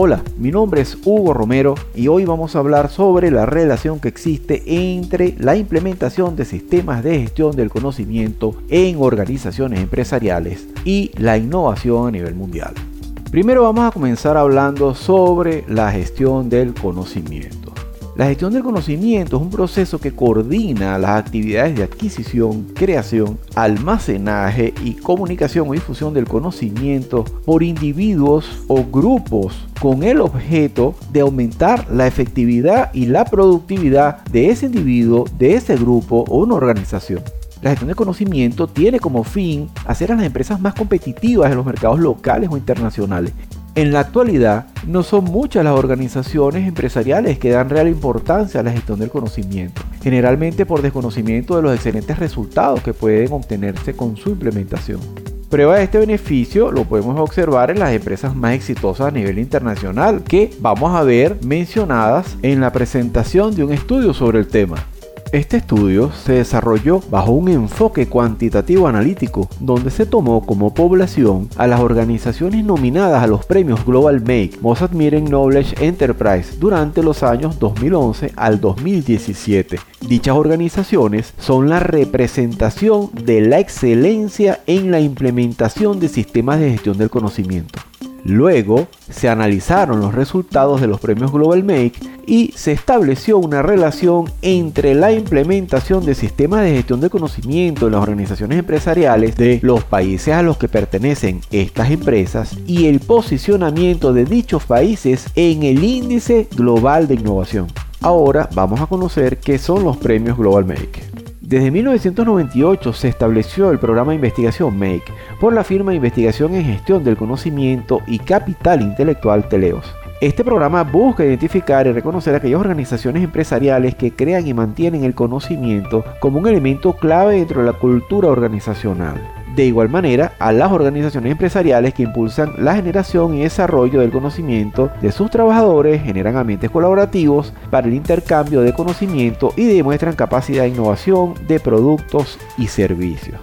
Hola, mi nombre es Hugo Romero y hoy vamos a hablar sobre la relación que existe entre la implementación de sistemas de gestión del conocimiento en organizaciones empresariales y la innovación a nivel mundial. Primero vamos a comenzar hablando sobre la gestión del conocimiento. La gestión del conocimiento es un proceso que coordina las actividades de adquisición, creación, almacenaje y comunicación o difusión del conocimiento por individuos o grupos con el objeto de aumentar la efectividad y la productividad de ese individuo, de ese grupo o una organización. La gestión del conocimiento tiene como fin hacer a las empresas más competitivas en los mercados locales o internacionales en la actualidad, no son muchas las organizaciones empresariales que dan real importancia a la gestión del conocimiento, generalmente por desconocimiento de los excelentes resultados que pueden obtenerse con su implementación. Prueba de este beneficio lo podemos observar en las empresas más exitosas a nivel internacional, que vamos a ver mencionadas en la presentación de un estudio sobre el tema. Este estudio se desarrolló bajo un enfoque cuantitativo analítico, donde se tomó como población a las organizaciones nominadas a los premios Global Make Most Admiring Knowledge Enterprise durante los años 2011 al 2017. Dichas organizaciones son la representación de la excelencia en la implementación de sistemas de gestión del conocimiento. Luego se analizaron los resultados de los premios Global Make y se estableció una relación entre la implementación de sistemas de gestión de conocimiento en las organizaciones empresariales de los países a los que pertenecen estas empresas y el posicionamiento de dichos países en el índice global de innovación. Ahora vamos a conocer qué son los premios Global Make. Desde 1998 se estableció el programa de investigación MAKE por la firma de investigación en gestión del conocimiento y capital intelectual Teleos. Este programa busca identificar y reconocer aquellas organizaciones empresariales que crean y mantienen el conocimiento como un elemento clave dentro de la cultura organizacional de igual manera a las organizaciones empresariales que impulsan la generación y desarrollo del conocimiento de sus trabajadores, generan ambientes colaborativos para el intercambio de conocimiento y demuestran capacidad de innovación de productos y servicios.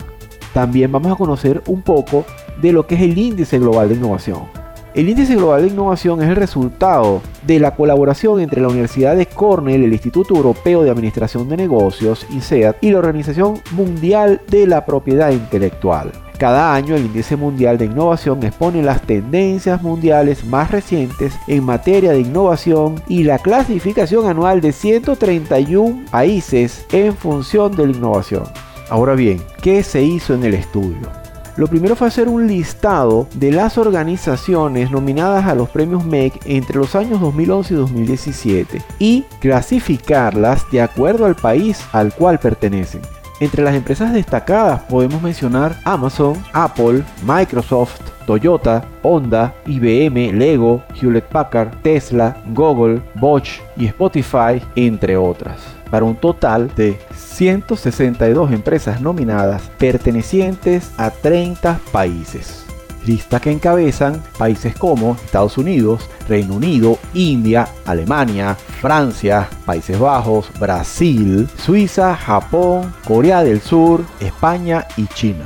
También vamos a conocer un poco de lo que es el índice global de innovación. El Índice Global de Innovación es el resultado de la colaboración entre la Universidad de Cornell, el Instituto Europeo de Administración de Negocios, INSEAD, y la Organización Mundial de la Propiedad Intelectual. Cada año el Índice Mundial de Innovación expone las tendencias mundiales más recientes en materia de innovación y la clasificación anual de 131 países en función de la innovación. Ahora bien, ¿qué se hizo en el estudio? Lo primero fue hacer un listado de las organizaciones nominadas a los premios MEC entre los años 2011 y 2017 y clasificarlas de acuerdo al país al cual pertenecen. Entre las empresas destacadas podemos mencionar Amazon, Apple, Microsoft, Toyota, Honda, IBM, Lego, Hewlett Packard, Tesla, Google, Bosch y Spotify, entre otras, un total de 162 empresas nominadas pertenecientes a 30 países. Lista que encabezan países como Estados Unidos, Reino Unido, India, Alemania, Francia, Países Bajos, Brasil, Suiza, Japón, Corea del Sur, España y China.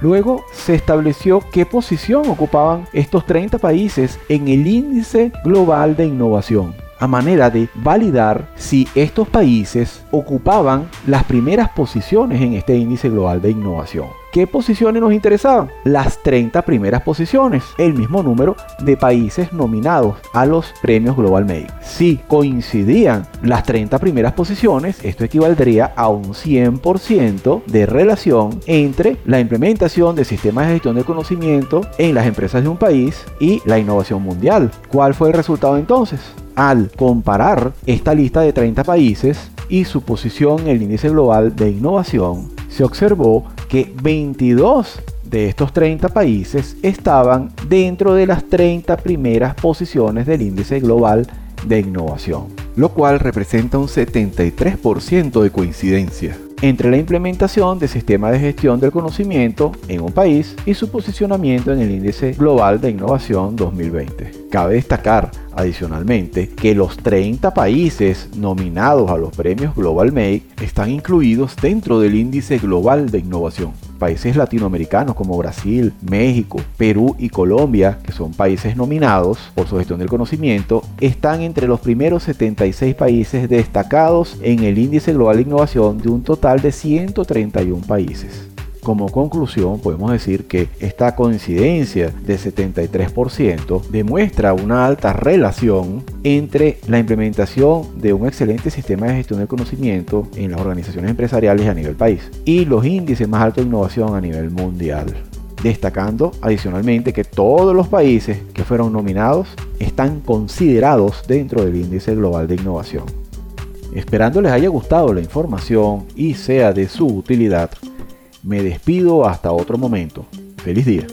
Luego se estableció qué posición ocupaban estos 30 países en el índice global de innovación a manera de validar si estos países ocupaban las primeras posiciones en este índice global de innovación. ¿Qué posiciones nos interesaban? Las 30 primeras posiciones, el mismo número de países nominados a los premios Global Make. Si coincidían las 30 primeras posiciones, esto equivaldría a un 100% de relación entre la implementación de sistemas de gestión de conocimiento en las empresas de un país y la innovación mundial. ¿Cuál fue el resultado entonces? Al comparar esta lista de 30 países y su posición en el índice global de innovación, se observó que 22 de estos 30 países estaban dentro de las 30 primeras posiciones del índice global de innovación, lo cual representa un 73% de coincidencia entre la implementación de sistemas de gestión del conocimiento en un país y su posicionamiento en el índice global de innovación 2020. Cabe destacar adicionalmente que los 30 países nominados a los premios Global Make están incluidos dentro del índice global de innovación. Países latinoamericanos como Brasil, México, Perú y Colombia, que son países nominados por su gestión del conocimiento, están entre los primeros 76 países destacados en el índice global de innovación de un total de 131 países. Como conclusión, podemos decir que esta coincidencia de 73% demuestra una alta relación entre la implementación de un excelente sistema de gestión del conocimiento en las organizaciones empresariales a nivel país y los índices más altos de innovación a nivel mundial destacando adicionalmente que todos los países que fueron nominados están considerados dentro del índice global de innovación. Esperando les haya gustado la información y sea de su utilidad, me despido hasta otro momento. Feliz día.